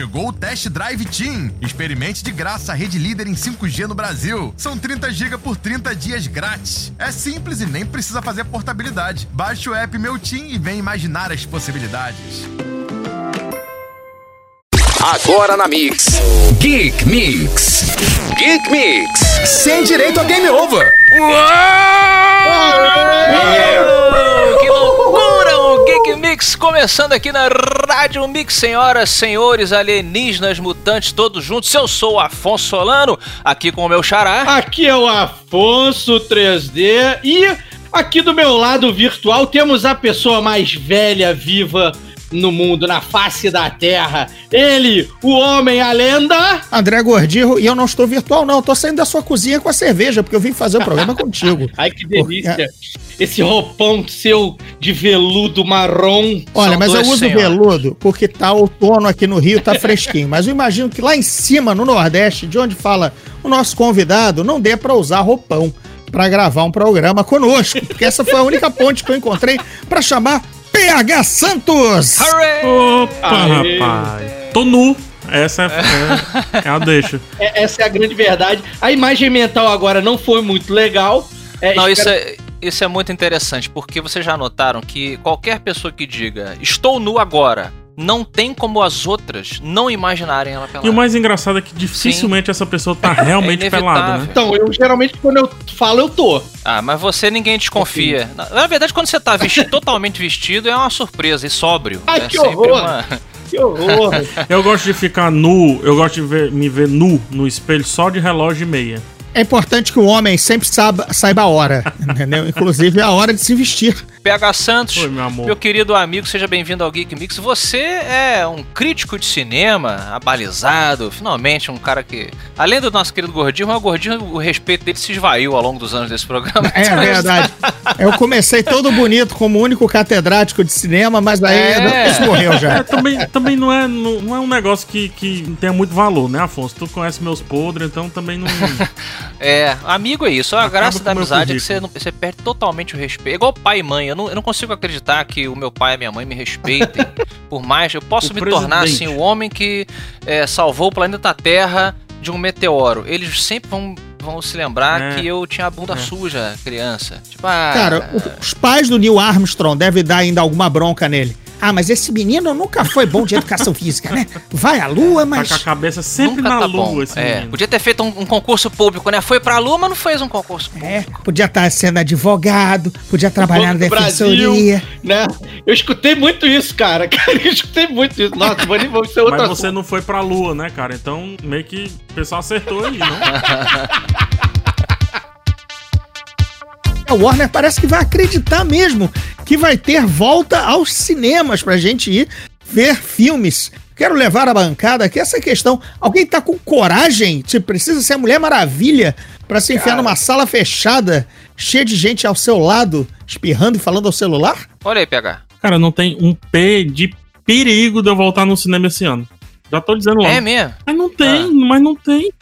Chegou o Test Drive Team. Experimente de graça a rede líder em 5G no Brasil. São 30 GB por 30 dias grátis. É simples e nem precisa fazer portabilidade. Baixe o app Meu Team e vem imaginar as possibilidades. Agora na Mix. Geek Mix. Geek Mix. Sem direito a game over. O Geek Mix começando aqui na Rádio Mix, senhoras, senhores, alienígenas, mutantes, todos juntos. Eu sou o Afonso Solano, aqui com o meu xará. Aqui é o Afonso 3D e aqui do meu lado virtual temos a pessoa mais velha viva no mundo, na face da Terra. Ele, o homem, a lenda. André Gordillo, e eu não estou virtual, não. Eu tô saindo da sua cozinha com a cerveja, porque eu vim fazer o programa contigo. Ai, que delícia. Esse roupão seu de veludo marrom. Olha, mas eu uso senhores. veludo porque tá outono aqui no Rio, tá fresquinho. Mas eu imagino que lá em cima, no Nordeste, de onde fala o nosso convidado, não dê pra usar roupão pra gravar um programa conosco. Porque essa foi a única ponte que eu encontrei pra chamar PH Santos! Hooray! Opa, Aê. rapaz. Tô nu. Essa é, é, é a deixa. É- essa é a grande verdade. A imagem mental agora não foi muito legal. É, Não, isso espero- é, isso é muito interessante, porque vocês já notaram que qualquer pessoa que diga estou nu agora, não tem como as outras não imaginarem ela pelada. E o mais engraçado é que dificilmente essa pessoa tá realmente É pelada, né? Então, eu geralmente quando eu falo, eu tô. Ah, mas você ninguém desconfia. Na, na verdade, quando você tá vestido, totalmente vestido, é uma surpresa e sóbrio. Ai, é que horror. uma- Que horror. Eu gosto de ficar nu, eu gosto de ver- me ver nu no espelho só de relógio e meia. É importante que o homem sempre saiba, saiba a hora, entendeu? Inclusive a hora de se vestir. PH Santos, Oi, meu amor. meu querido amigo, seja bem-vindo ao Geek Mix. Você é um crítico de cinema, abalizado, finalmente um cara que, além do nosso querido Gordinho, mas o Gordinho, o respeito dele se esvaiu ao longo dos anos desse programa. É verdade. Eu comecei todo bonito como único catedrático de cinema, mas aí É. isso morreu É, já. também, também não, é, não, não é um negócio que, que tenha muito valor, né, Afonso? Tu conhece meus podres, então também não. É, amigo é isso. A Acaba graça da amizade é que você, não- você perde totalmente o respeito. É igual pai e mãe. Eu não, eu não consigo acreditar que o meu pai e a minha mãe me respeitem. por mais, eu posso O me tornar assim presidente. o homem que é, salvou o planeta Terra de um meteoro. Eles sempre vão, vão se lembrar É. que eu tinha a bunda É. suja, criança. Tipo, ah, Cara, os pais do Neil Armstrong devem dar ainda alguma bronca nele. Ah, mas esse menino nunca foi bom de educação física, né? Vai à lua, Tá mas. com a cabeça sempre nunca na tá lua bom. esse É, menino. podia ter feito um, um concurso público, né? Foi pra lua, mas não fez um concurso público. É, podia estar sendo advogado, podia trabalhar na defensoria. né? Eu escutei muito isso, cara. Cara, eu escutei muito isso. Nossa, vou nem vou ser outra Mas você não foi pra lua, né, cara? Então meio que o pessoal acertou aí, não? A Warner parece que vai acreditar mesmo que vai ter volta aos cinemas pra gente ir ver filmes. Quero levar a bancada aqui essa questão. Alguém tá com coragem? Tipo, precisa ser a Mulher Maravilha pra se enfiar numa sala fechada, cheia de gente ao seu lado, espirrando e falando ao celular? Olha aí, PH. Cara, não tem um P de perigo de eu voltar no cinema esse ano. Já tô dizendo logo. É mesmo? Mas não tem, mas não tem.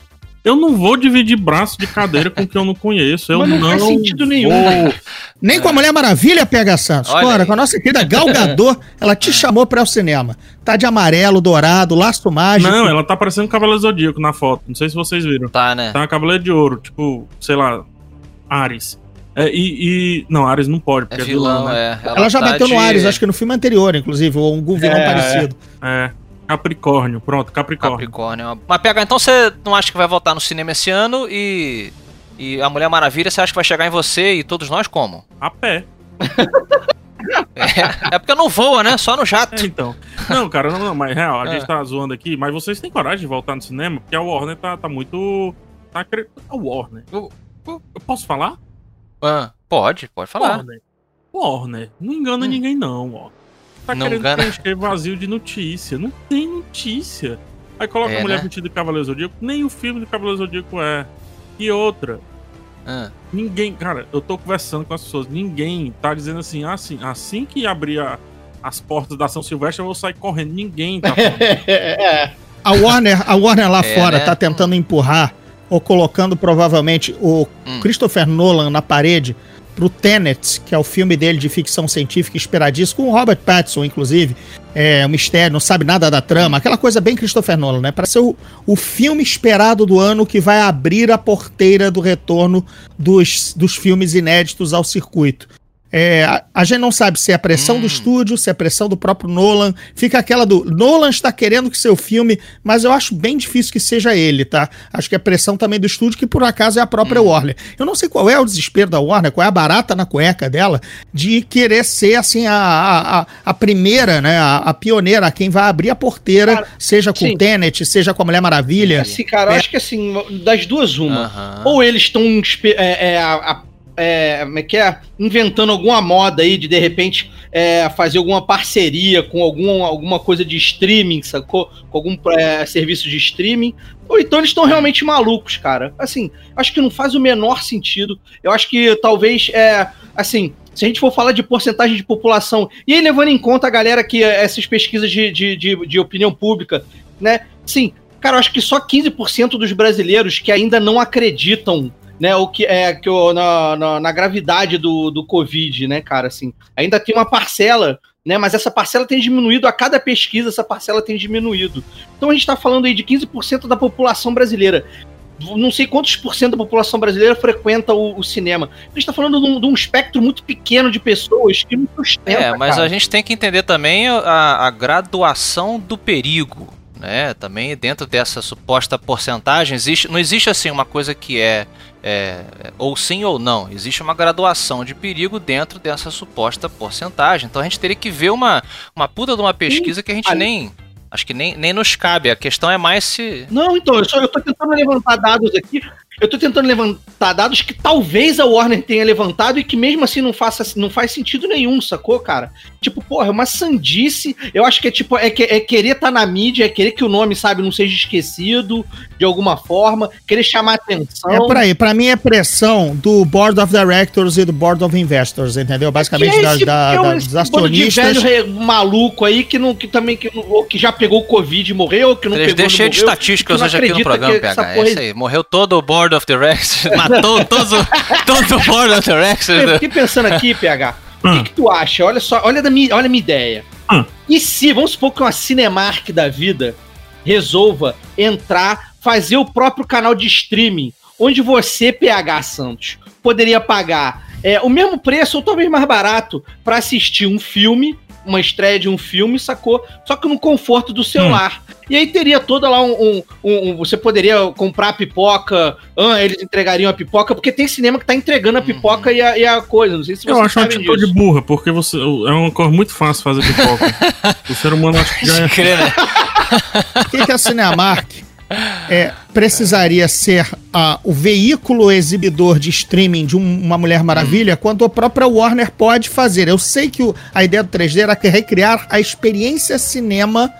Eu não vou dividir braço de cadeira com quem eu não conheço. Eu Mas não não, faz sentido nenhum. vou. Nem com a Mulher Maravilha, PH Santos. Olha Bora, aí. com a nossa querida Gal Gadot, ela te chamou pra ir ao cinema. Tá de amarelo, dourado, laço mágico. Não, ela tá parecendo um Cavaleiro Zodíaco na foto. Não sei se vocês viram. Tá, né? Tá uma Cavaleiro de Ouro, tipo, sei lá, Ares. É, e, e- Não, Ares não pode, É porque é vilão, vilão, né? é. Ela já tá bateu no de- Ares, acho que no filme anterior, inclusive, ou algum vilão É, parecido. É. Capricórnio, pronto, Capricórnio. Capricórnio. é Mas pega, então você não acha que vai voltar no cinema esse ano e. E a Mulher Maravilha, você acha que vai chegar em você e todos nós como? A pé. É, é porque não voa, né? Só no jato. É, então. Não, cara, não, não, mas real, a É. gente tá zoando aqui, mas vocês têm coragem de voltar no cinema? Porque a Warner tá, tá muito. Tá cre... A Warner. Eu, eu- eu posso falar? Ah, pode, pode falar. Warner. Warner. Não engana Hum. ninguém, não, ó. Tá Não querendo engana. preencher vazio de notícia. Não tem notícia. Aí coloca É, a mulher né? vestida de Cavaleiro Zodíaco. Nem o filme do Cavaleiro Zodíaco é. E outra. Ah, Ninguém, cara, eu tô conversando com as pessoas. Ninguém tá dizendo assim, assim, assim que abrir a- as portas da São Silvestre, eu vou sair correndo. Ninguém tá é, A Warner, a Warner lá É, fora né? tá tentando empurrar, ou colocando provavelmente o Hum. Christopher Nolan na parede, pro Tenet, que é o filme dele de ficção científica esperadíssimo, com o Robert Pattinson, inclusive. É um mistério, não sabe nada da trama, aquela coisa bem Christopher Nolan, né? Para ser o, o filme esperado do ano que vai abrir a porteira do retorno dos, dos filmes inéditos ao circuito. É, a, a, gente não sabe se é a pressão hum. do estúdio, se é a pressão do próprio Nolan. Fica aquela do. Nolan está querendo que seu filme, mas eu acho bem difícil que seja ele, tá? Acho que é pressão também do estúdio, que por acaso é a própria hum. Warner. Eu não sei qual é o desespero da Warner, qual é a barata na cueca dela, de querer ser, assim, a, a, a primeira, né? A, a, pioneira, quem vai abrir a porteira, cara, seja com o Tenet, seja com a Mulher Maravilha. Assim, cara, é. eu acho que assim, das duas, uma. Uh -huh. Ou eles estão. É, é, a é, é que é? Inventando alguma moda aí de de repente é, fazer alguma parceria com algum, alguma coisa de streaming, sacou? Com algum é, serviço de streaming. Ou então eles estão realmente malucos, cara. Assim, acho que não faz o menor sentido. Eu acho que talvez, é, assim, se a gente for falar de porcentagem de população, e aí levando em conta a galera que essas pesquisas de, de, de, de opinião pública, né? Sim, cara, eu acho que só 15% dos brasileiros que ainda não acreditam né, o que é que o, na, na, na, gravidade do, do Covid, né, cara, assim, ainda tem uma parcela, né, mas essa parcela tem diminuído a cada pesquisa, essa parcela tem diminuído. Então a gente está falando aí de 15% da população brasileira. Não sei quantos por cento da população brasileira frequenta o, o cinema. A gente está falando de um, de um, espectro muito pequeno de pessoas que não sustenta. É, mas cara. a gente tem que entender também a, a graduação do perigo né? Também dentro dessa suposta porcentagem existe, não existe assim uma coisa que é, é, ou sim ou não. Existe uma graduação de perigo dentro dessa suposta porcentagem. Então a gente teria que ver uma uma puta de uma pesquisa que a gente nem Acho que nem, nem nos cabe. A questão é mais se. Não, então, eu, só, eu tô tentando levantar dados aqui eu tô tentando levantar dados que talvez a Warner tenha levantado e que mesmo assim não, faça, não faz sentido nenhum, sacou, cara? Tipo, porra, é uma sandice. Eu acho que é tipo, é, que, é querer estar tá na mídia, é querer que o nome, sabe, não seja esquecido de alguma forma, querer chamar atenção. É por aí, pra mim é pressão do Board of Directors e do Board of Investors, entendeu? Basicamente é esse, da, da, dos acionistas. De velho maluco aí que, não, que também que, ou que já pegou Covid e morreu, que não 3D pegou. cheio de estatísticas hoje aqui no programa, PH. É isso aí. Morreu todo o Board Board of Directors, matou todo, todo o Board of Directors. Eu fiquei pensando aqui, PH, o que, que, tu acha? Olha só, olha, da minha, olha a minha ideia. Hum. E se, vamos supor que uma Cinemark da vida resolva entrar, fazer o próprio canal de streaming, onde você, PH Santos, poderia pagar é, o mesmo preço ou talvez mais barato para assistir um filme uma estreia de um filme, sacou? Só que no conforto do celular. Hum. E aí teria toda lá um, um, um, Você poderia comprar pipoca, ah, eles entregariam a pipoca, porque tem cinema que tá entregando a pipoca uhum. e, a, e, a, coisa. Não sei se você Eu acho uma atitude de burra, porque você, é uma coisa muito fácil fazer pipoca. o ser humano acho que já é. Né? O que, que a Cinemark? é, precisaria ser uh, o veículo exibidor de streaming de um, uma Mulher Maravilha, hum. quando a própria Warner pode fazer. Eu sei que o, a ideia do 3D era recriar a experiência cinema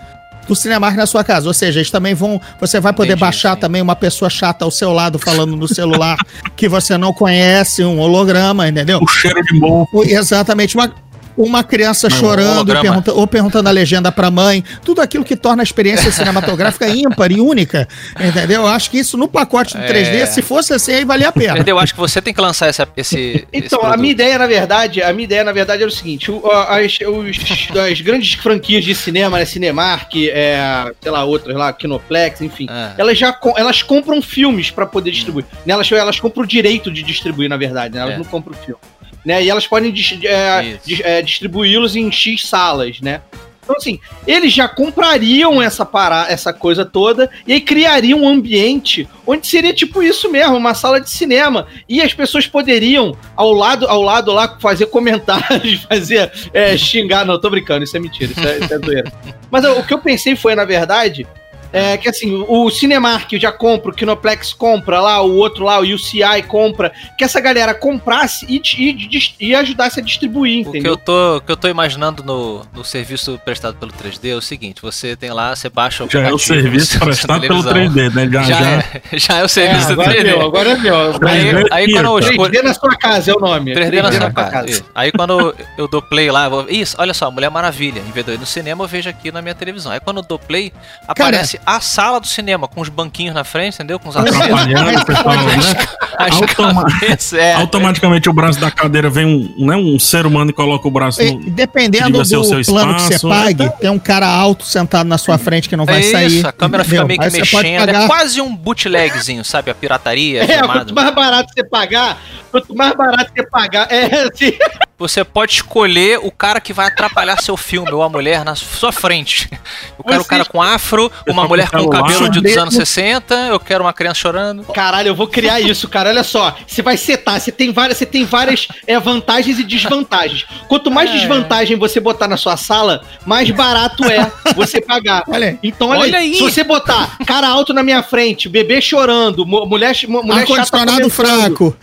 do Cinemark na sua casa. Ou seja, eles também vão. Você vai poder Entendi, baixar sim. também uma pessoa chata ao seu lado falando no celular que você não conhece, um holograma, entendeu? O cheiro de mofo. Exatamente. Uma, uma criança Não, chorando um pergunta, ou perguntando a legenda pra mãe, tudo aquilo que torna a experiência cinematográfica ímpar e única, entendeu? Eu acho que isso no pacote do 3D, é... se fosse assim, aí valia a pena. Eu acho que você tem que lançar esse. esse então, esse a minha ideia, na verdade, a minha ideia, na verdade, era o seguinte: o, as, os, as grandes franquias de cinema, né? Cinemark, é, sei lá, outras lá, Kinoplex, enfim, ah. elas já elas compram filmes para poder distribuir. Hum. Elas, elas compram o direito de distribuir, na verdade, né? Elas é. não compram filme né? E elas podem é, é, distribuí-los em X salas, né? Então, assim, eles já comprariam essa para essa coisa toda e aí criariam um ambiente onde seria tipo isso mesmo, uma sala de cinema. E as pessoas poderiam, ao lado, ao lado lá, fazer comentários, fazer é, xingar. Não, tô brincando, isso é mentira, isso é, isso é doeira. Mas o que eu pensei foi, na verdade, é que assim, o Cinemark já compra, o Kinoplex compra lá, o outro lá, o UCI compra, que essa galera comprasse e, e, e ajudasse a distribuir, entendeu? O que eu tô, que eu tô imaginando no, no serviço prestado pelo 3D é o seguinte, você tem lá, você baixa o Já é o serviço prestado pelo 3D, né? Já, já, já, é, já é o serviço é, do 3D. Meu, agora é meu. Aí, aí quando eu 3D na sua casa é o nome. 3D, 3D na, sua casa. casa. Aí quando eu dou play lá, vou, isso, olha só, Mulher Maravilha. Em vez de eu ir no cinema, eu vejo aqui na minha televisão. Aí quando eu dou play, aparece a sala do cinema, com os banquinhos na frente, entendeu? Com os assentos. Atrapalhando o pessoal, né? As Automa- cabeças, é. Automaticamente o braço da cadeira vem um, né, um ser humano e coloca o braço E, no. dependendo Diga seu- do seu plano que você espaço, pague, né? tem um cara alto sentado na sua frente que não vai É sair. isso, a câmera fica entendeu? meio que mexendo. É pagar- quase um bootlegzinho, sabe? A pirataria. É, quanto mais barato você pagar, quanto mais barato você pagar, é assim. Você pode escolher o cara que vai atrapalhar seu filme, ou a mulher na sua frente. Eu quero o cara com afro, uma mulher com cabelo de dos anos 60, eu quero uma criança chorando. Caralho, eu vou criar isso, cara. Olha só, você vai setar, você tem várias, você tem várias é, vantagens e desvantagens. Quanto mais desvantagem você botar na sua sala, mais barato é você pagar. Olha aí. Então, olha, Olha aí, se você botar cara alto na minha frente, bebê chorando, mu- mulher, mu- mulher chata Ar-condicionado fraco.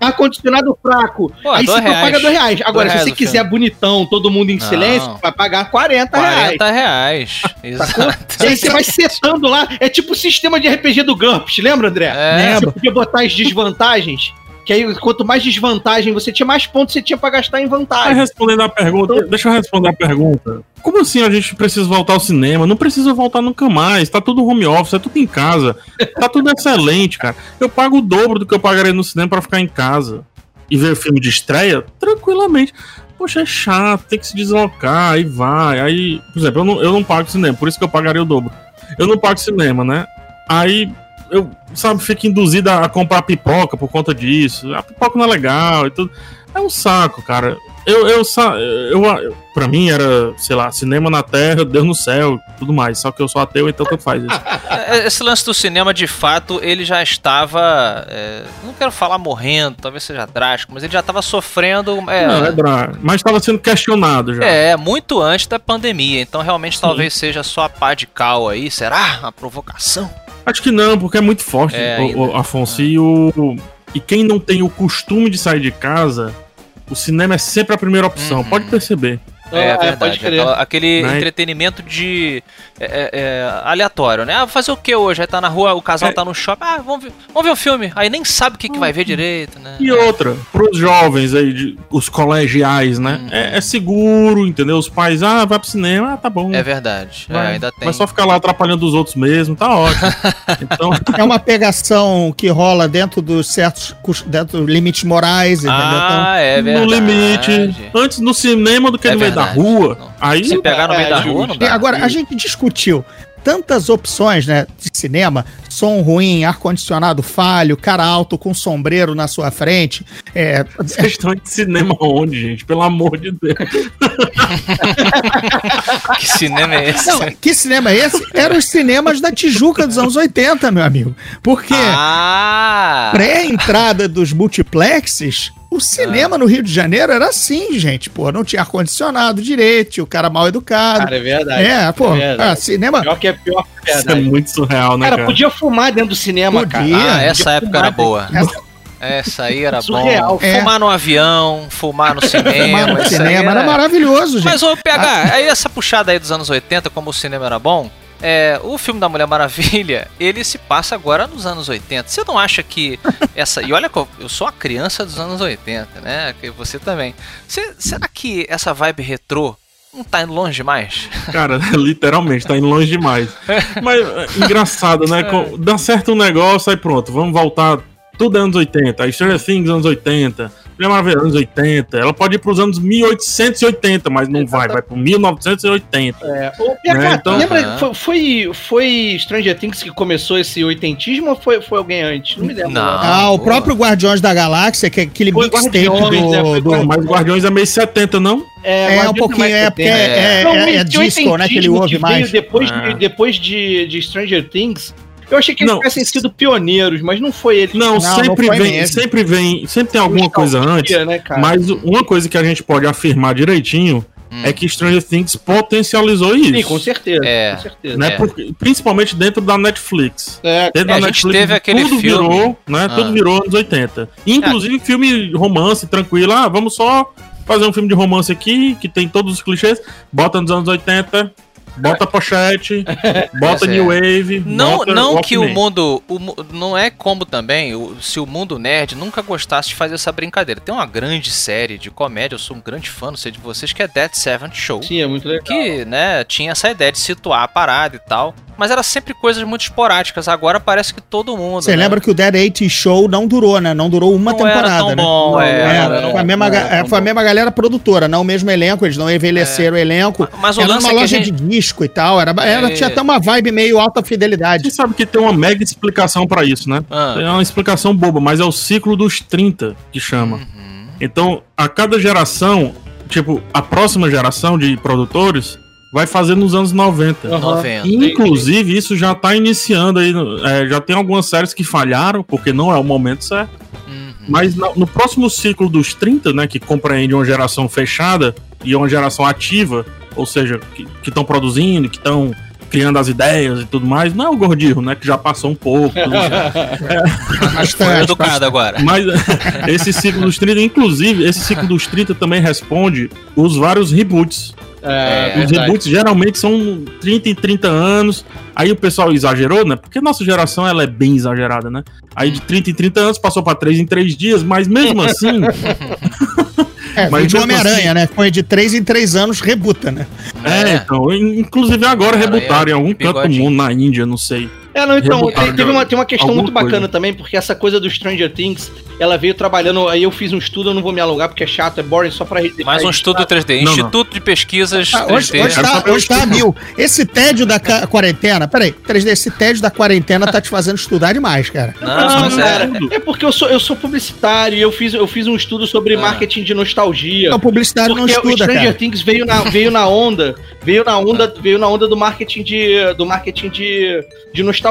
ar-condicionado fraco, Pô, aí você paga dois reais. Agora, se você quiser bonitão, todo mundo em Não. silêncio, vai pagar 40, reais. 40 reais. Exato. E aí você vai setando lá. É tipo o sistema de RPG do GURPS, lembra, André? É. Você podia botar as desvantagens. Que aí, quanto mais desvantagem você tinha, mais pontos você tinha pra gastar em vantagem. respondendo a pergunta, deixa eu responder a pergunta. Como assim a gente precisa voltar ao cinema? Não precisa voltar nunca mais. Tá tudo home office, é tudo em casa. Tá tudo excelente, cara. Eu pago o dobro do que eu pagaria no cinema pra ficar em casa e ver filme de estreia tranquilamente. Poxa, é chato, tem que se deslocar, aí vai. Aí, por exemplo, eu não, eu não pago cinema, por isso que eu pagaria o dobro. Eu não pago cinema, né? Aí eu, sabe, fico induzido a comprar pipoca por conta disso. A pipoca não é legal e tudo. É um saco, cara. Eu, eu, eu, eu, pra mim era, sei lá, cinema na terra, Deus no céu, tudo mais. Só que eu sou ateu, então tanto faz isso. É, Esse lance do cinema, de fato, ele já estava. é, não quero falar morrendo, talvez seja drástico, mas ele já estava sofrendo. É, Não, é dra- Mas estava sendo questionado já. É, muito antes da pandemia. Então, realmente, talvez seja só a pá de cal aí. Será? Uma provocação? Acho que não, porque é muito forte, É, o- o. Afonso. E, o, e quem não tem o costume de sair de casa, o cinema é sempre a primeira opção. Uhum. Pode perceber. É, verdade. pode crer. Aquela- aquele entretenimento de. é, é, é, aleatório, né? Ah, fazer o que hoje? Aí tá na rua, o casal É. tá no shopping. Ah, vamos ver, vamos ver um filme. Aí nem sabe o que, que vai ver direito, né? E outra, pros jovens aí, de- os colegiais, né? Uhum. É, é seguro, entendeu? Os pais, ah, vai pro cinema, ah, tá bom. É verdade. É, Vai. ainda tem. Mas só ficar lá atrapalhando os outros mesmo, tá ótimo. então, É uma pegação que rola dentro dos certos dentro dos limites morais, entendeu? Então, Ah, é no verdade. limite. Antes no cinema do que É no meio da rua. Não. Aí Se pegar no meio É, da rua, não dá. agora, a gente discutiu tantas opções, né, de cinema, som ruim, ar-condicionado falho, cara alto com sombreiro na sua frente, é, vocês estão de cinema onde, gente? Pelo amor de Deus. Que cinema é esse? Não, que cinema é esse? Eram os cinemas da Tijuca dos anos 80, meu amigo. Porque Ah! Pré-entrada dos multiplexes, o cinema no Rio de Janeiro era assim, gente. Pô, não tinha ar-condicionado direito, o cara mal educado. Cara, é verdade. é, pô, é verdade. ah, cinema. Pior que é pior que é Isso é verdade. muito surreal, né, Cara, cara? podia fumar dentro do cinema, Podia. cara. Ah, essa época era boa. Essa- Essa aí era Surreal. bom. É. Fumar no avião, fumar no cinema. Fumar no cinema era maravilhoso, gente. Mas, ô, PH, aí essa puxada aí dos anos 80, como o cinema era bom, é, o filme da Mulher Maravilha, ele se passa agora nos anos 80. Você não acha que essa. E olha eu, sou a criança dos anos 80, né? Que você também. Cê- será que essa vibe retrô não tá indo longe demais? Cara, literalmente, tá indo longe demais. Mas é, engraçado, né? Dá certo um negócio, aí pronto, vamos voltar tudo anos 80. Aí Stranger Things, anos 80. Mulher Maravilha, anos 80. Ela pode ir pros anos 1880, mas não vai, vai pro 1980. É. Ô, PH, Né, então- lembra, Aham. foi, foi, foi Stranger Things que começou esse oitentismo ou foi, foi alguém antes? Não me lembro. Não. Ah, o boa. próprio Guardiões da Galáxia, que é aquele Foi mixtape Guardiões, né? Foi do, do, Pô, mas Guardiões é meio 70, não? É, um Guardiões pouquinho, mais é porque 70. é, Não, é, é esse disco, né? Que ele ouve veio mais. Depois, Ah. de, depois de, de Stranger Things, eu achei que eles Não. tivessem sido pioneiros, mas não foi ele. Não, Não, sempre não vem, mesmo. sempre vem, sempre tem alguma coisa antes. Né, cara? Mas uma coisa que a gente pode afirmar direitinho Hum. é que Stranger Things potencializou isso. Sim, com certeza. É. Com certeza. né? É. Porque- principalmente dentro da Netflix. É, Dentro É, da a gente teve aquele tudo filme. virou, né? Ah. Tudo virou anos 80. Inclusive filme romance tranquilo. Ah, vamos só fazer um filme de romance aqui que tem todos os clichês. Bota nos anos 80, bota pochete, bota é. New Wave. Não, bota não que o mundo. o não é como também o- se o mundo nerd nunca gostasse de fazer essa brincadeira. Tem uma grande série de comédia, eu sou um grande fã, não sei de vocês, que é Dead Seventh Show. sim, é muito legal. Que, né, tinha essa ideia de situar a parada e tal. Mas era sempre coisas muito esporádicas. Agora parece que todo mundo. Você né? lembra que o Dead Eight Show não durou, né? Não durou uma Não era temporada, tão né? bom, é, É, era, não- foi, a mesma, era é, foi a bom. mesma galera produtora, não o mesmo elenco, eles não envelheceram o elenco. Mas o era lance uma é loja gente- de disco e tal, era, era, É. tinha até uma vibe meio alta fidelidade. Você sabe que tem uma mega explicação pra isso, né? Ah. É uma explicação boba, mas é o ciclo dos 30 que chama. Uhum. Então, a cada geração, tipo, a próxima geração de produtores vai fazer nos anos 90. Aham. 90. Inclusive, isso já tá iniciando aí. no- é, já tem algumas séries que falharam, porque não é o momento certo. Uhum. Mas na- no próximo ciclo dos 30, né, que compreende uma geração fechada e uma geração ativa, ou seja, que estão produzindo, que estão criando as ideias e tudo mais, não é o Gordinho, né, que já passou um pouco. tudo já. Foi Bastante, educado agora. Mas esse ciclo dos 30, inclusive, esse ciclo dos 30 também responde os vários reboots. É, Os verdade. reboots geralmente são 30 e 30 anos. Aí o pessoal exagerou, né? Porque nossa geração ela é bem exagerada, né? Aí de 30 em 30 anos passou pra 3 em 3 dias, mas mesmo assim, É, Mas vídeo mesmo Homem-Aranha, assim- né? Foi de 3 em 3 anos, rebuta, né? é, então, in- inclusive agora rebutaram é em algum canto do mundo, na Índia, não sei. É, não, então, tem, teve uma, tem uma questão muito bacana coisa. também, porque essa coisa do Stranger Things, ela veio trabalhando, aí eu fiz um estudo, eu não vou me alongar porque é chato, é boring, só pra... Mais um estudo 3D. Não, não. Instituto de Pesquisas Ah, 3D. hoje, hoje, Quero tá, hoje tá mil. Esse tédio da quarentena, peraí, 3D, esse tédio da quarentena tá te fazendo estudar demais, cara. Não, Não, cara, é, é porque eu sou, eu sou publicitário e eu fiz, eu fiz um estudo sobre Ah. marketing de nostalgia. Então, publicidade não Porque o estuda, Stranger cara. Things veio na, veio na onda, veio na onda, veio na onda do marketing de do marketing de, de nostalgia,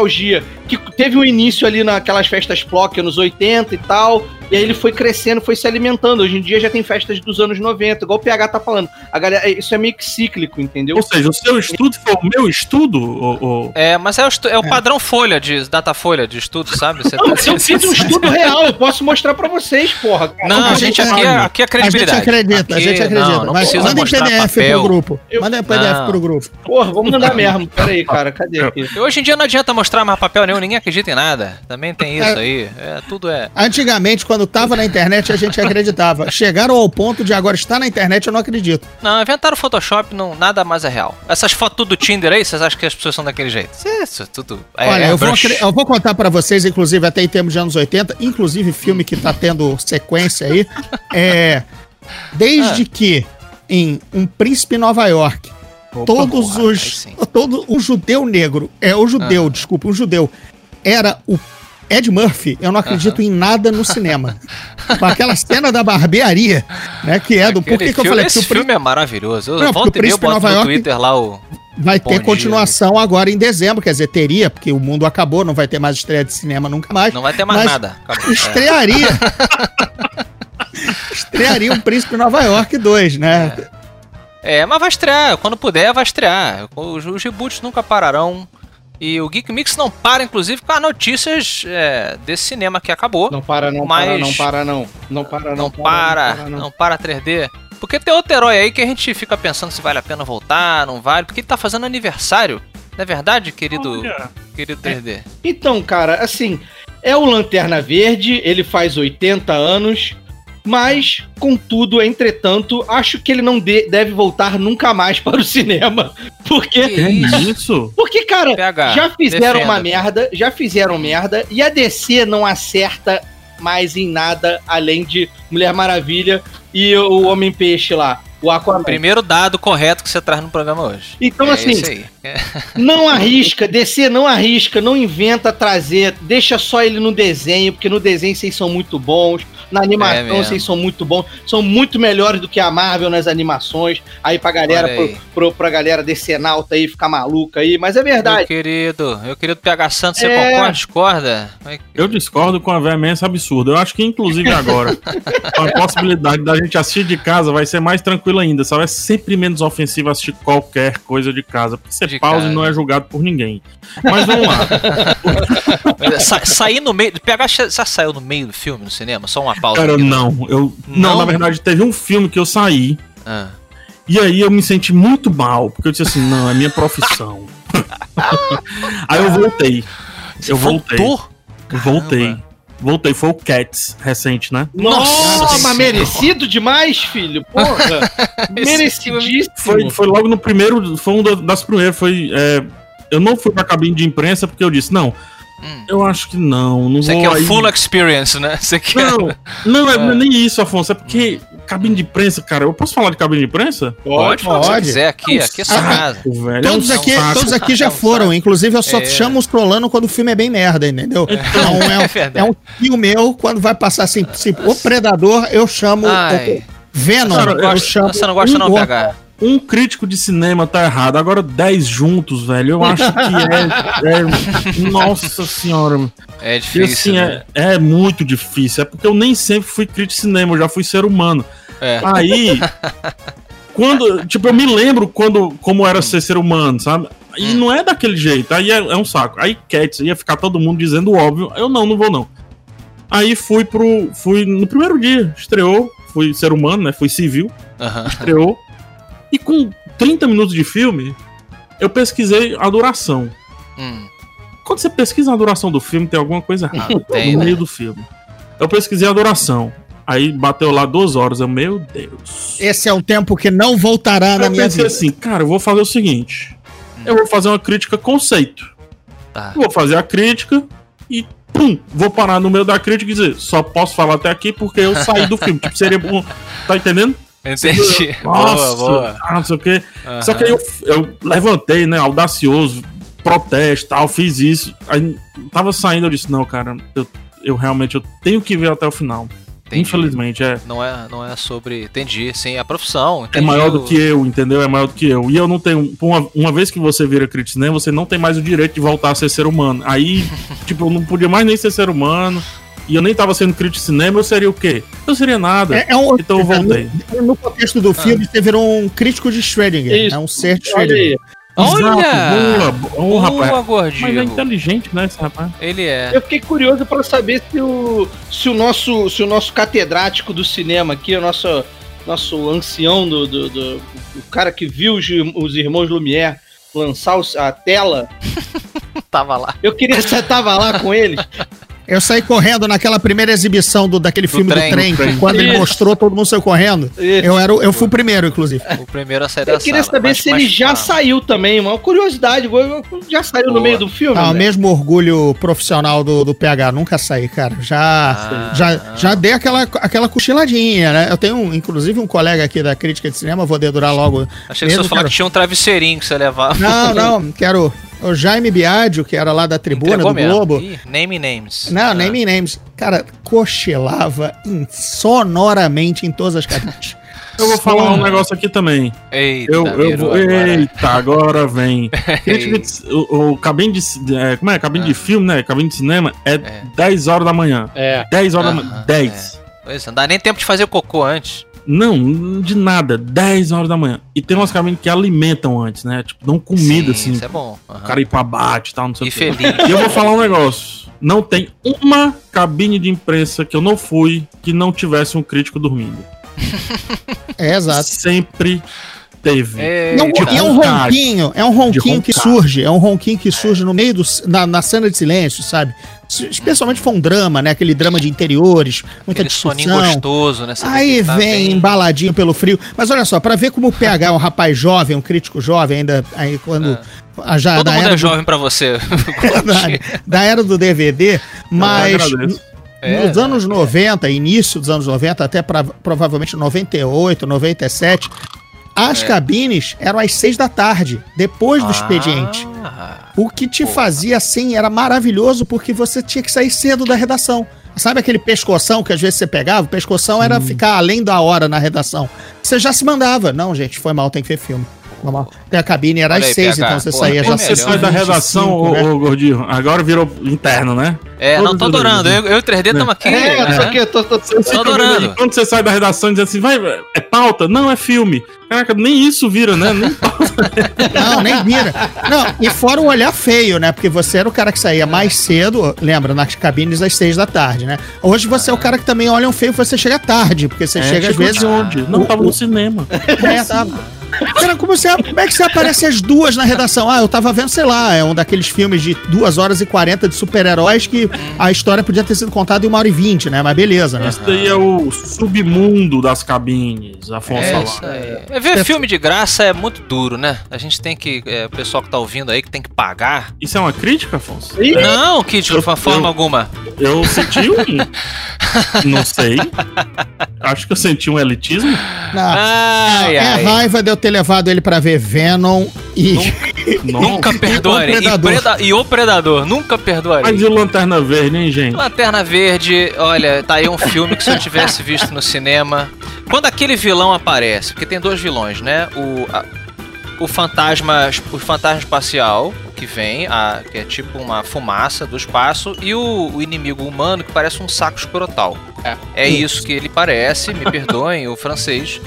que teve um início ali naquelas festas Plock nos 80 e tal, e aí ele foi crescendo, foi se alimentando. Hoje em dia já tem festas dos anos 90, igual o PH tá falando. A galera, isso é meio que cíclico, entendeu? Ou seja, o seu estudo foi o meu estudo, o, o- é, mas é o, estu- é o padrão folha de datafolha de estudo, sabe? Você Não, tá- eu fiz um estudo real, eu posso mostrar pra vocês, porra. Não, a A gente aqui é, aqui é A gente credibilidade. acredita, a Aqui, gente acredita. Não, não Mas precisa manda em PDF papel. pro grupo. Eu- Manda em PDF Não. pro grupo. Porra, vamos mandar mesmo. Pera aí, cara, cadê aqui? Hoje em dia não adianta mostrar mais papel nenhum, ninguém acredita em nada. Também tem isso É. aí. É, tudo é. Antigamente, quando tava na internet, a gente acreditava. Chegaram ao ponto de agora estar na internet, eu não acredito. Não, inventaram o Photoshop, não, nada mais é real. Essas fotos do Tinder aí, vocês acham que as pessoas são daquele jeito? Isso, tudo. É, Olha, é eu, vou, eu vou contar pra vocês, inclusive, até em termos de anos 80, inclusive filme que tá tendo sequência aí. É. Desde que em Um Príncipe em Nova York, Opa, todos porra, os. Todo um judeu negro. É, o judeu, desculpa, um judeu. Era o Ed Murphy, eu não acredito em nada no cinema. Com aquela cena da barbearia, né? Que é do. Por que, que eu falei? Porque o filme é maravilhoso. Eu Não, volta o e Príncipe boto Nova no York- Twitter lá o. Vai Bom ter dia. continuação agora em dezembro, quer dizer, teria, porque o mundo acabou, não vai ter mais estreia de cinema nunca mais. Não vai ter mais nada. Acabou. É. Estrearia. estrearia um Príncipe Nova York 2, né? É, mas vai estrear. Quando puder, vai estrear. Os, os reboots nunca pararão. E o Geek Mix não para, inclusive, com as notícias é, desse cinema que acabou. Não para, não Mas- para, não para, não. Não para, não, não, para, não para 3D. Porque tem outro herói aí que a gente fica pensando se vale a pena voltar, não vale, porque ele tá fazendo aniversário. Não é verdade, querido, Olha. querido 3D? Então, cara, assim, é o Lanterna Verde, ele faz 80 anos, mas, contudo, entretanto, acho que ele não de- deve voltar nunca mais para o cinema. Porque, Que É isso? porque cara, PH, já fizeram defenda. uma merda, já fizeram merda, e a DC não acerta mais em nada além de Mulher Maravilha e o Homem-Peixe lá, o Aquaman. Primeiro dado correto que você traz no programa hoje. Então, é assim. Não arrisca, DC não arrisca, não inventa trazer, deixa só ele no desenho, porque no desenho vocês são muito bons, na É animação mesmo. vocês são muito bons, são muito melhores do que a Marvel nas animações, aí pra galera, Olha pro, aí. pro, pra galera decenalta aí ficar maluca aí, mas é Meu verdade. querido, meu querido PH Santos, você É. concorda, discorda? É Eu discordo com a veemência absurda. Eu acho que, inclusive, agora, com a possibilidade da gente assistir de casa, vai ser mais tranquilo ainda. Sabe? É sempre menos ofensivo assistir qualquer coisa de casa. Porque você De pausa casa. e não é julgado por ninguém. Mas vamos lá. Sa sair no meio. PH já saiu no meio do filme no cinema? Só uma pausa. Cara, aqui, né? não. Eu, não, Não? na verdade, teve um filme que eu saí. Ah. E aí eu me senti muito mal, porque eu disse assim, não, é minha profissão. aí eu voltei. Você Eu voltei. voltou? Voltei. Caramba. Voltei, foi o Cats, recente, né? Nossa, Nossa mas merecido demais, filho, porra. Merecidíssimo. Foi, foi logo no primeiro, foi um da- das primeiras, foi é, Eu não fui pra cabine de imprensa porque eu disse, não, Hum. eu acho que não, não Você quer o aí- full experience, né? Você quer. Não, não é, é nem isso, Afonso, é porque cabine de imprensa, cara, eu posso falar de cabine de imprensa? Pode, você pode. quiser aqui, aqui é sua casa. Velho, Todos é um aqui, saco. todos aqui já É um foram, saco. inclusive eu só É. chamo os Solano quando o filme é bem merda, entendeu? Então é, É um- é um tio meu, quando vai passar assim, se, o Predador, eu chamo Ai. o Venom, Você não eu gosta, chamo você não, gosta um não, PH? Um crítico de cinema tá errado, agora 10 juntos, velho, eu acho que é, é- Nossa senhora, É E difícil. assim, né? é, é muito difícil. É porque eu nem sempre fui crítico de cinema, eu já fui ser humano. É. Aí, quando. Tipo, eu me lembro quando como era ser ser humano, sabe? E Hum. não é daquele jeito. Aí é, é um saco. Aí Cats ia ficar todo mundo dizendo óbvio. Eu não, não vou não. Aí fui pro. Fui no primeiro dia, estreou. Fui ser humano, né? Fui civil, Aham. estreou. E com 30 minutos de filme, eu pesquisei a duração. Hum, Quando você pesquisa a duração do filme, tem alguma coisa errada tem, no né? meio do filme. Eu pesquisei a duração. Aí bateu lá duas horas. Eu, meu Deus. Esse é um tempo que não voltará na eu minha pensei vida. assim, cara, eu vou fazer o seguinte. Eu vou fazer uma crítica conceito. Tá. Vou fazer a crítica e pum, vou parar no meio da crítica e dizer, só posso falar até aqui porque eu saí do filme. tipo, seria bom. Tá entendendo? Entendi. Nossa, boa, boa. ah, não sei o quê. Aham. Só que aí eu, eu levantei, né, audacioso, protesto, tal, fiz isso. Aí tava saindo, eu disse, não, cara, eu, eu realmente eu tenho que ver até o final. Entendi. Infelizmente, é. Não é, não é sobre. Entendi, sim, a profissão. É entendi maior o- do que eu, entendeu? É maior do que eu. E eu não tenho. Uma, uma vez que você vira crítico cinema, você não tem mais o direito de voltar a ser ser humano. Aí, tipo, eu não podia mais nem ser ser humano. E eu nem tava sendo crítico de cinema, eu seria o quê? Eu seria nada. É, é um, Então eu voltei. No, no contexto do filme, você virou um crítico de Schrödinger. Isso. É um ser de Olha Schrödinger. aí. Olha! Exato, boa, boa, Boa, rapaz. Mas é gordinho. inteligente, né, esse rapaz? Ele é. Eu fiquei curioso para saber se o, se o nosso se o nosso catedrático do cinema aqui, o nosso nosso ancião do, do, do- o cara que viu os, os irmãos Lumière lançar os- a tela, Tava lá. eu queria você tava lá com eles. Eu saí correndo naquela primeira exibição do, daquele filme trem, do trem, do trem. quando ele Isso. mostrou, todo mundo saiu correndo. Isso. Eu, era, o- eu fui o primeiro, inclusive. O primeiro a sair da Eu queria sala, saber mas- se mas ele já fala. saiu também, uma curiosidade. Já saiu Boa. no meio do filme? Ah, o né? mesmo orgulho profissional do, do PH, nunca saí, cara. Já, Ah, já, já dei aquela, aquela cochiladinha, né? Eu tenho, inclusive, um colega aqui da crítica de cinema, vou dedurar logo. Achei que você mesmo, ia falar quero- que tinha um travesseirinho que você levava. Não, não, quero. O Jaime Biadio, que era lá da tribuna Entregou do mesmo. Globo. Ih, name names. Não, Ah. names. Cara, cochilava sonoramente em todas as caixas. Eu vou falar um negócio aqui também. Eita, Eu, eu vou. agora. Eita, agora vem. O, o cabine de. é, como é? Cabine de filme, né? Cabine de cinema é, Ah. É. 10 horas da manhã. É. 10 horas da Aham, manhã. 10. Pois, não dá nem tempo de fazer o cocô antes. Não, de nada. 10 horas da manhã. E tem umas cabines que alimentam antes, né? Tipo, dão comida, Sim, assim. Isso é bom. Aham. O cara ir pra bate e tal, não sei E o quê. feliz. E eu vou falar um negócio. Não tem uma cabine de imprensa que eu não fui que não tivesse um crítico dormindo. É, exato. Sempre teve. E é um, e é um ronquinho, é um ronquinho que surge, é um ronquinho que surge no meio do na, na cena de silêncio, sabe? Especialmente for um drama, né? Aquele drama de interiores, muita Aquele soninho discussão. gostoso, né? Aí tá vem bem- embaladinho pelo frio. Mas olha só, pra ver como o PH é um rapaz jovem, um crítico jovem, ainda aí quando a já Todo da mundo era é do- jovem pra você. da, da era do DVD, mas. É, nos anos 90, início dos anos 90, até pra, provavelmente 98, 97, as cabines eram às seis da tarde, depois do expediente. Ah, O que te fazia assim era maravilhoso porque você tinha que sair cedo da redação. Sabe aquele pescoção que às vezes você pegava? O pescoção era ficar além da hora na redação. Você já se mandava. Não, gente, foi mal, tem que ver filme. Foi mal. E a cabine era Olha às aí, seis, PH. então você Pô, saía bem já Quando você sai da redação, ô, 25, né? ô, Gordinho, agora virou interno, né? É, não, tô adorando. Eu, eu e o 3D estamos aqui. É, né? só que eu tô, tô, Você fica adorando. Quando você sai da redação dizendo assim, vai, é pauta? Não, é filme. Caraca, nem isso vira, né? Nem Não, nem vira. Não, e fora o olhar feio, né? Porque você era o cara que saía mais cedo, lembra, nas cabines às seis da tarde, né? Hoje você é o cara que também olha um feio, você chega tarde, porque você É, chega às vezes. de onde? Não, o- tava no cinema. É, tava. Cara, como, você, como é que você aparece as duas na redação? Ah, eu tava vendo, sei lá, é um daqueles filmes de 2 horas e 40 de super-heróis que a história podia ter sido contada em uma hora e 20, né? Mas beleza, né? Esse daí é o submundo das cabines, Afonso É isso aí. É, ver filme de graça é muito duro, né? A gente tem que. É, o pessoal que tá ouvindo aí que tem que pagar. Isso é uma crítica, Afonso? Não, que de Eu- forma eu- alguma. Eu senti um. Não sei. Acho que eu senti um elitismo. Não. Ai, é ai. raiva de eu ter levado ele pra ver Venom e. Não. Nunca perdoarei. o E, Predador. preda- e o Predador, nunca perdoarei. Mas e o Lanterna Verde, hein, gente? Lanterna Verde, olha, tá aí um filme que se eu tivesse visto no cinema. Quando aquele vilão aparece, porque tem dois vilões, né? O, a- o fantasma, o fantasma espacial que vem, a- que é tipo uma fumaça do espaço, e o, o inimigo humano que parece um saco escrotal. É, isso que ele parece, me perdoem o francês.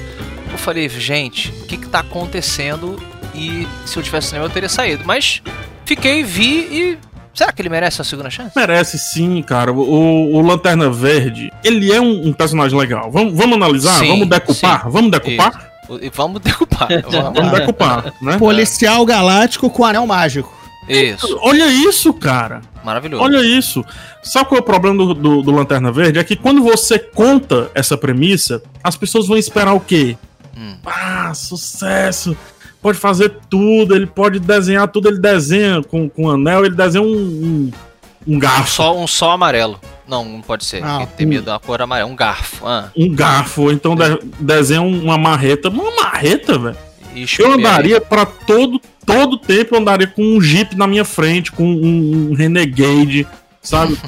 Eu falei, gente, o que que tá acontecendo? E se eu tivesse cinema eu teria saído. Mas fiquei, vi e. Será que ele merece uma segunda chance? Merece sim, cara. O, o Lanterna Verde, ele é um, um personagem legal. Vamos, vamos analisar? Sim, vamos decupar? sim. Vamos decupar? E vamos decupar. Vamos. Vamos decupar, né? Policial Galáctico com anel mágico. Isso, Olha isso, cara. maravilhoso. Olha isso. Sabe qual é o problema do, do, do Lanterna Verde? É que quando você conta essa premissa, as pessoas vão esperar o quê? Hum. Ah, sucesso. Pode fazer tudo, ele pode desenhar tudo, ele desenha com, com anel, ele desenha um, um, um Um garfo. um só amarelo. Não, não pode ser. Ah, tem medo da cor amarela. Um garfo. Ah, Um garfo, então de- desenha uma marreta. Uma marreta, velho. Eu andaria pra todo, todo tempo, eu andaria com um Jeep na minha frente, com um, um Renegade, sabe?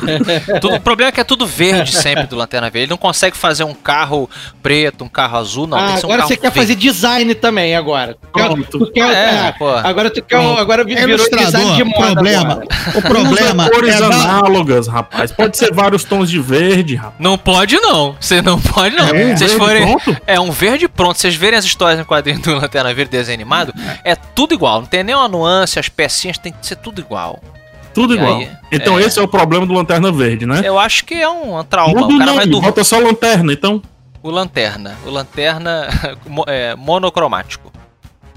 Tudo- o problema é que é tudo verde sempre do Lanterna Verde. Ele não consegue fazer um carro preto, um carro azul, não. tem Ah, que ser um agora carro você quer verde. fazer design também agora. Pronto. tu quer- É, é, pô. agora tu quer, Pronto. agora vi- virou design Ilustrador, de moda. problema. agora. O problema Usa cores é análogas, rapaz. Pode ser vários tons de verde, rapaz. Não pode, não. Você não pode, não. É, vocês forem. pronto? É um verde pronto. Vocês verem as histórias em quadrinho do Lanterna Verde desenho animado, é tudo igual. Não tem nenhuma nuance, as pecinhas tem que ser tudo igual. Tudo igual. aí, então é. esse é o problema do Lanterna Verde, né? Eu acho que é um, um trauma. Muda o cara vai nome, bota só lanterna, então. O Lanterna. O Lanterna é, monocromático.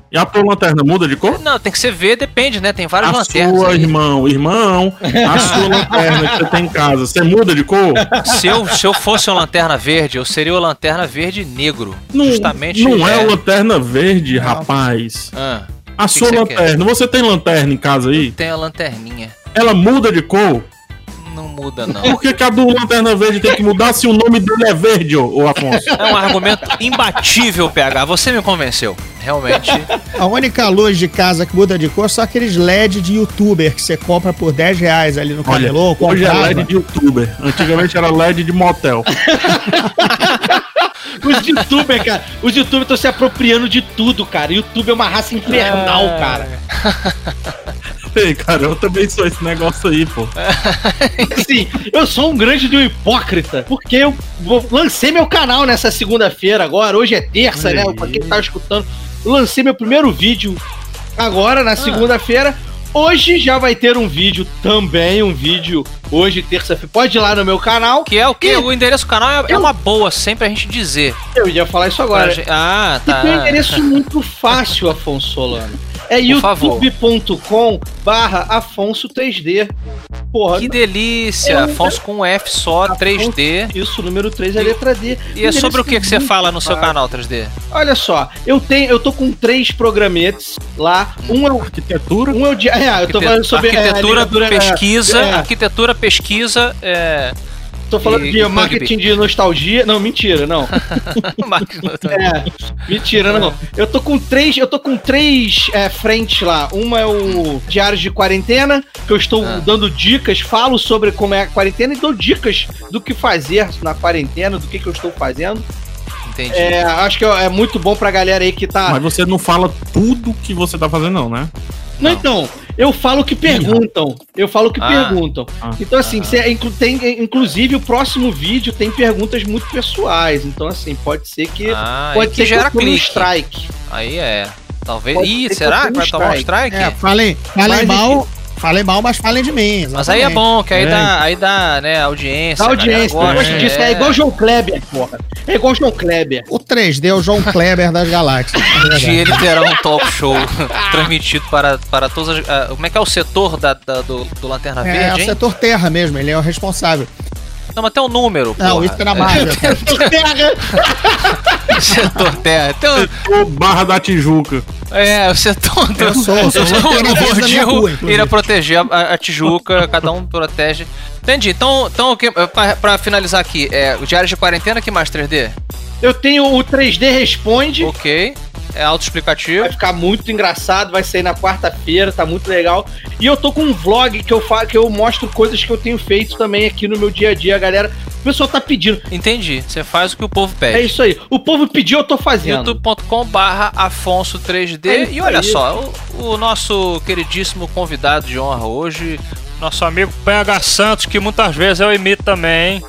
E a tua lanterna muda de cor? Não, tem que ser V, depende, né? Tem várias A lanternas. sua, aí. irmão, irmão, a sua lanterna que você tem em casa, você muda de cor? Se eu, se eu fosse uma lanterna verde, eu seria o lanterna verde negro. Não, Justamente. não é, o lanterna verde, rapaz. Ah, A que sua você lanterna, você tem lanterna em casa aí? tem a lanterninha. Ela muda de cor? Não muda, não. Por que, que a do lanterna verde tem que mudar se o nome dele é verde, ô, ô Afonso? É um argumento imbatível, PH. Você me convenceu. Realmente. a única luz de casa que muda de cor são aqueles LED de youtuber que você compra por 10 reais ali no Olha, camelô. hoje é. LED de youtuber. Antigamente era LED de motel. Os youtubers, cara, os youtubers estão se apropriando de tudo, cara. YouTube é uma raça infernal, É. cara. Ei, cara, eu também sou esse negócio aí, pô. Assim, eu sou um grande de um hipócrita, porque eu lancei meu canal nessa segunda-feira agora. Hoje é terça, né? Pra quem tá escutando, eu lancei meu primeiro vídeo agora, na segunda-feira. Hoje já vai ter um vídeo também, um vídeo hoje, terça-feira. Pode ir lá no meu canal. Que é o que? E- O endereço do canal é, é Eu- uma boa sempre a gente dizer. Eu ia falar isso agora. Gente- Ah, E tá. tem um endereço muito fácil, Afonso Solano. É youtube.com barra Afonso 3D. Porra, Que delícia. Eu- Afonso com um F só, 3D. isso, número 3 é letra D. E é sobre o que, que você fala no seu canal 3D? Olha só, eu tenho, eu tô com três programetes lá. Um é o. Arquitetura? Um é o de. É, eu tô falando sobre. é, arquitetura, ligatura- pesquisa, é, arquitetura, pesquisa, é... tô falando e- de e marketing de nostalgia. Não, mentira, não. É, mentira, não. Eu tô com três, eu tô com três é, frentes lá. Uma é o Diário de Quarentena, que eu estou Ah. dando dicas, falo sobre como é a quarentena e dou dicas do que fazer na quarentena, do que, que eu estou fazendo. Entendi. É, acho que é é muito bom pra galera aí que tá. Mas você não fala tudo que você tá fazendo, não, né? Não, então, eu falo o que perguntam. Eu falo o que Ah. perguntam. Ah. Então, assim, cê inclu- tem, inclusive o próximo vídeo tem perguntas muito pessoais. Então, assim, pode ser que. Ah, pode ser que gera um strike. Aí é. Talvez. Pode Ih, será que vai tomar um strike. É, falem Mas, mal, Falei mal, mas falem de mim. Mas aí é exatamente. bom, que aí, É. dá, aí dá, né, audiência. Dá audiência, gosta, gosto disso. É igual o João Kleber, porra. É igual o João Kleber. O 3D é o João Kleber das galáxias. É ele terá um talk show transmitido para, para todas as. ah, como é que é o setor da, da- do, do Lanterna É, é Verde, o hein? setor Terra mesmo, ele é o responsável. Não, mas tem um número. Não, porra. isso é na Marvel. setor Terra. Tem um- Ô, Barra da Tijuca. é, o setor do. Eu sou, eu sou o minha rua, gordinho irá proteger a, a Tijuca, cada um protege. Entendi. Então, então o que- pra, pra finalizar aqui, é, o Diário de Quarentena, que mais 3D? Eu tenho o 3D Responde. Ok. É autoexplicativo. Vai ficar muito engraçado, vai sair na quarta-feira, tá muito legal. E eu tô com um vlog que eu falo, que eu mostro coisas que eu tenho feito também aqui no meu dia a dia, galera. O pessoal tá pedindo. Entendi. Você faz o que o povo É pede. isso aí. O povo pediu, eu tô fazendo. youtube.com barra Afonso 3D É e olha aí. só, o, o nosso queridíssimo convidado de honra hoje, nosso amigo PH Santos, que muitas vezes eu imito também.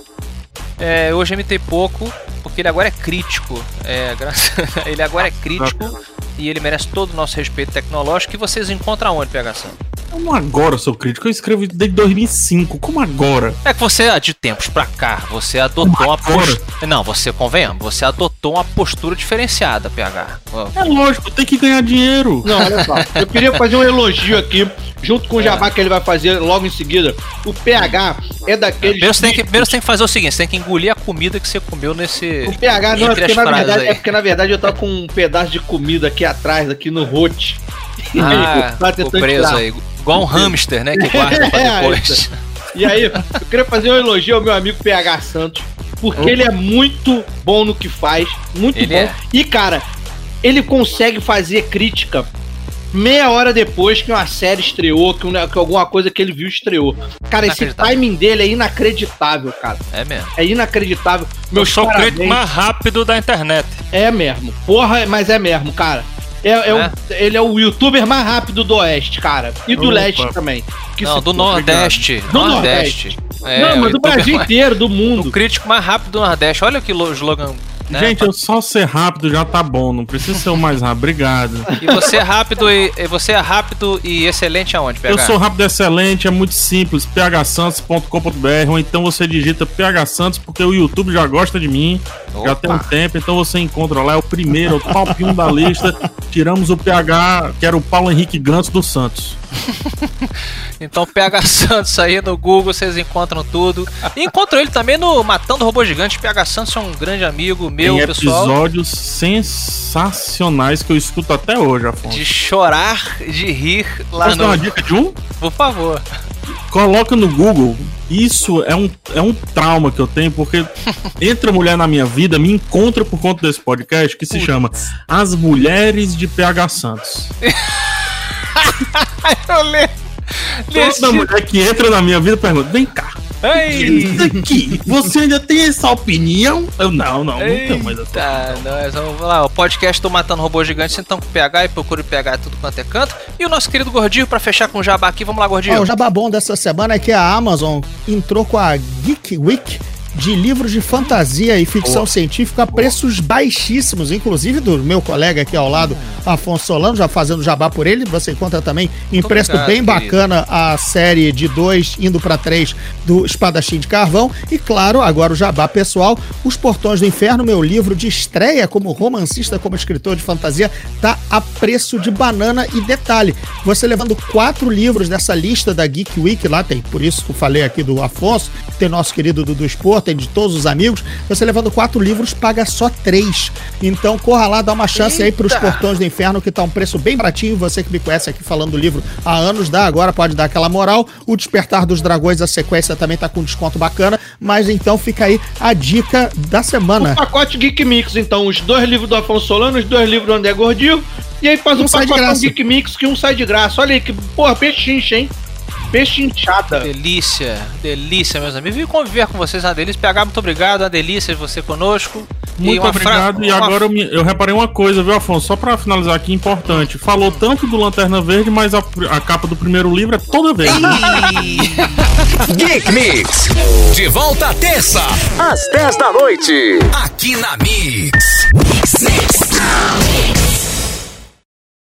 É, hoje eu imitei pouco, porque ele agora é crítico. É, graças... ele agora é crítico e ele merece todo o nosso respeito tecnológico. Que vocês encontram onde, PH Santos? Como agora, seu crítico? Eu escrevo desde 2005. Como agora? É que você, de tempos pra cá, você adotou Como uma postura. Não, você convenhamos, você adotou uma postura diferenciada, PH. É lógico, tem que ganhar dinheiro. Não, olha só. Eu queria fazer um elogio aqui, junto com o jabá que ele vai fazer logo em seguida. O PH é daqueles. Primeiro você, tem que, primeiro você tem que fazer o seguinte: você tem que engolir a comida que você comeu nesse. O PH não, é porque, na verdade, aí. é porque na verdade eu tava com um pedaço de comida aqui atrás, aqui no rote. Ah, tentando preso tirar. aí. Igual um hamster, né? Que guarda pra É, depois. E aí, eu queria fazer um elogio ao meu amigo PH Santos, porque ele é muito bom no que faz, muito Ele bom. é. E, cara, ele consegue fazer crítica meia hora depois que uma série estreou, que, um- que alguma coisa que ele viu estreou. Cara, esse timing dele é inacreditável, cara. É mesmo. É inacreditável. Meu Eu sou o crítico mais rápido da internet. É mesmo. Porra, mas é mesmo, cara. É, é o- É? ele é o youtuber mais rápido do Oeste, cara. E do Opa. Leste também. Que Não, do. Nordeste. Do Nordeste. É, Não, o mas do Brasil mais- inteiro, do O mundo. crítico mais rápido do Nordeste. Olha que lo- slogan. Né? Gente, eu só ser rápido já tá bom. Não precisa ser o mais rápido. Obrigado. E você é rápido e você é rápido e excelente aonde, PH? Eu sou rápido e excelente, é muito simples. phsantos.com.br ou então você digita PH Santos, porque o YouTube já gosta de mim. Já Opa. tem um tempo, então você encontra lá, é o primeiro, é o top 1 da lista. Tiramos o PH, que era o Paulo Henrique Gantos do Santos. Então PH Santos aí no Google, vocês encontram tudo. E encontram ele também no Matando Robô Gigante. PH Santos é um grande amigo meu, tem pessoal. episódios sensacionais que eu escuto até hoje, Afonso. De chorar, de rir lá Posso dar no. uma dica de um? Por favor. Coloca no Google. Isso é um, é um trauma que eu tenho, porque entra mulher na minha vida, me encontra por conta desse podcast que se chama As Mulheres de PH Santos. Eu lembro. Desse... Toda mulher que entra na minha vida pergunta: vem cá, Ei! isso aqui, você ainda tem essa opinião? Eu não, não, não tenho mais essa. Eita, nós vamos lá. O podcast do Matando Robô Gigante, então com PH e procure PH tudo quanto é canto. E o nosso querido Gordinho, pra fechar com o jabá aqui, vamos lá, Gordinho. Ó, o jabá bom dessa semana é que a Amazon entrou com a Geek Week de livros de fantasia e ficção científica a preços baixíssimos, inclusive do meu colega aqui ao lado, Afonso Solano, já fazendo jabá por ele. Você encontra também em preço obrigado, bem querido. bacana a série de 2 indo para 3 do Espadachim de Carvão. E claro, agora o jabá pessoal, Os Portões do Inferno, meu livro de estreia como romancista, como escritor de fantasia, tá a preço de banana. E detalhe, você levando quatro livros dessa lista da Geek Week, lá tem, por isso que eu falei aqui do Afonso, tem nosso querido Dudu Spor, tem de todos os amigos, você levando quatro livros, paga só três. Então corra lá, dá uma chance aí pros Portões do Inferno, que tá um preço bem baratinho. Você que me conhece aqui falando do livro há anos, dá agora, pode dar aquela moral. O Despertar dos Dragões, a sequência também tá com desconto bacana. Mas então fica aí a dica da semana. Um pacote Geek Mix, então, os dois livros do Afonso Solano, os dois livros do André Gordilho. E aí faz um, Um. Geek Mix que um sai de graça. Olha aí, que porra, pechincha, hein? Pechinchada. Delícia, delícia, meus amigos. Vim conviver com vocês na delícia. PH, muito obrigado. Uma delícia de você conosco. Muito uma fra- obrigado. E uma- agora eu, me- eu reparei uma coisa, viu, Afonso? Só pra finalizar aqui, importante. Falou tanto do Lanterna Verde, mas a, a capa do primeiro livro é toda verde. Geek Mix. De volta à terça, às 10 da noite. Aqui na Mix.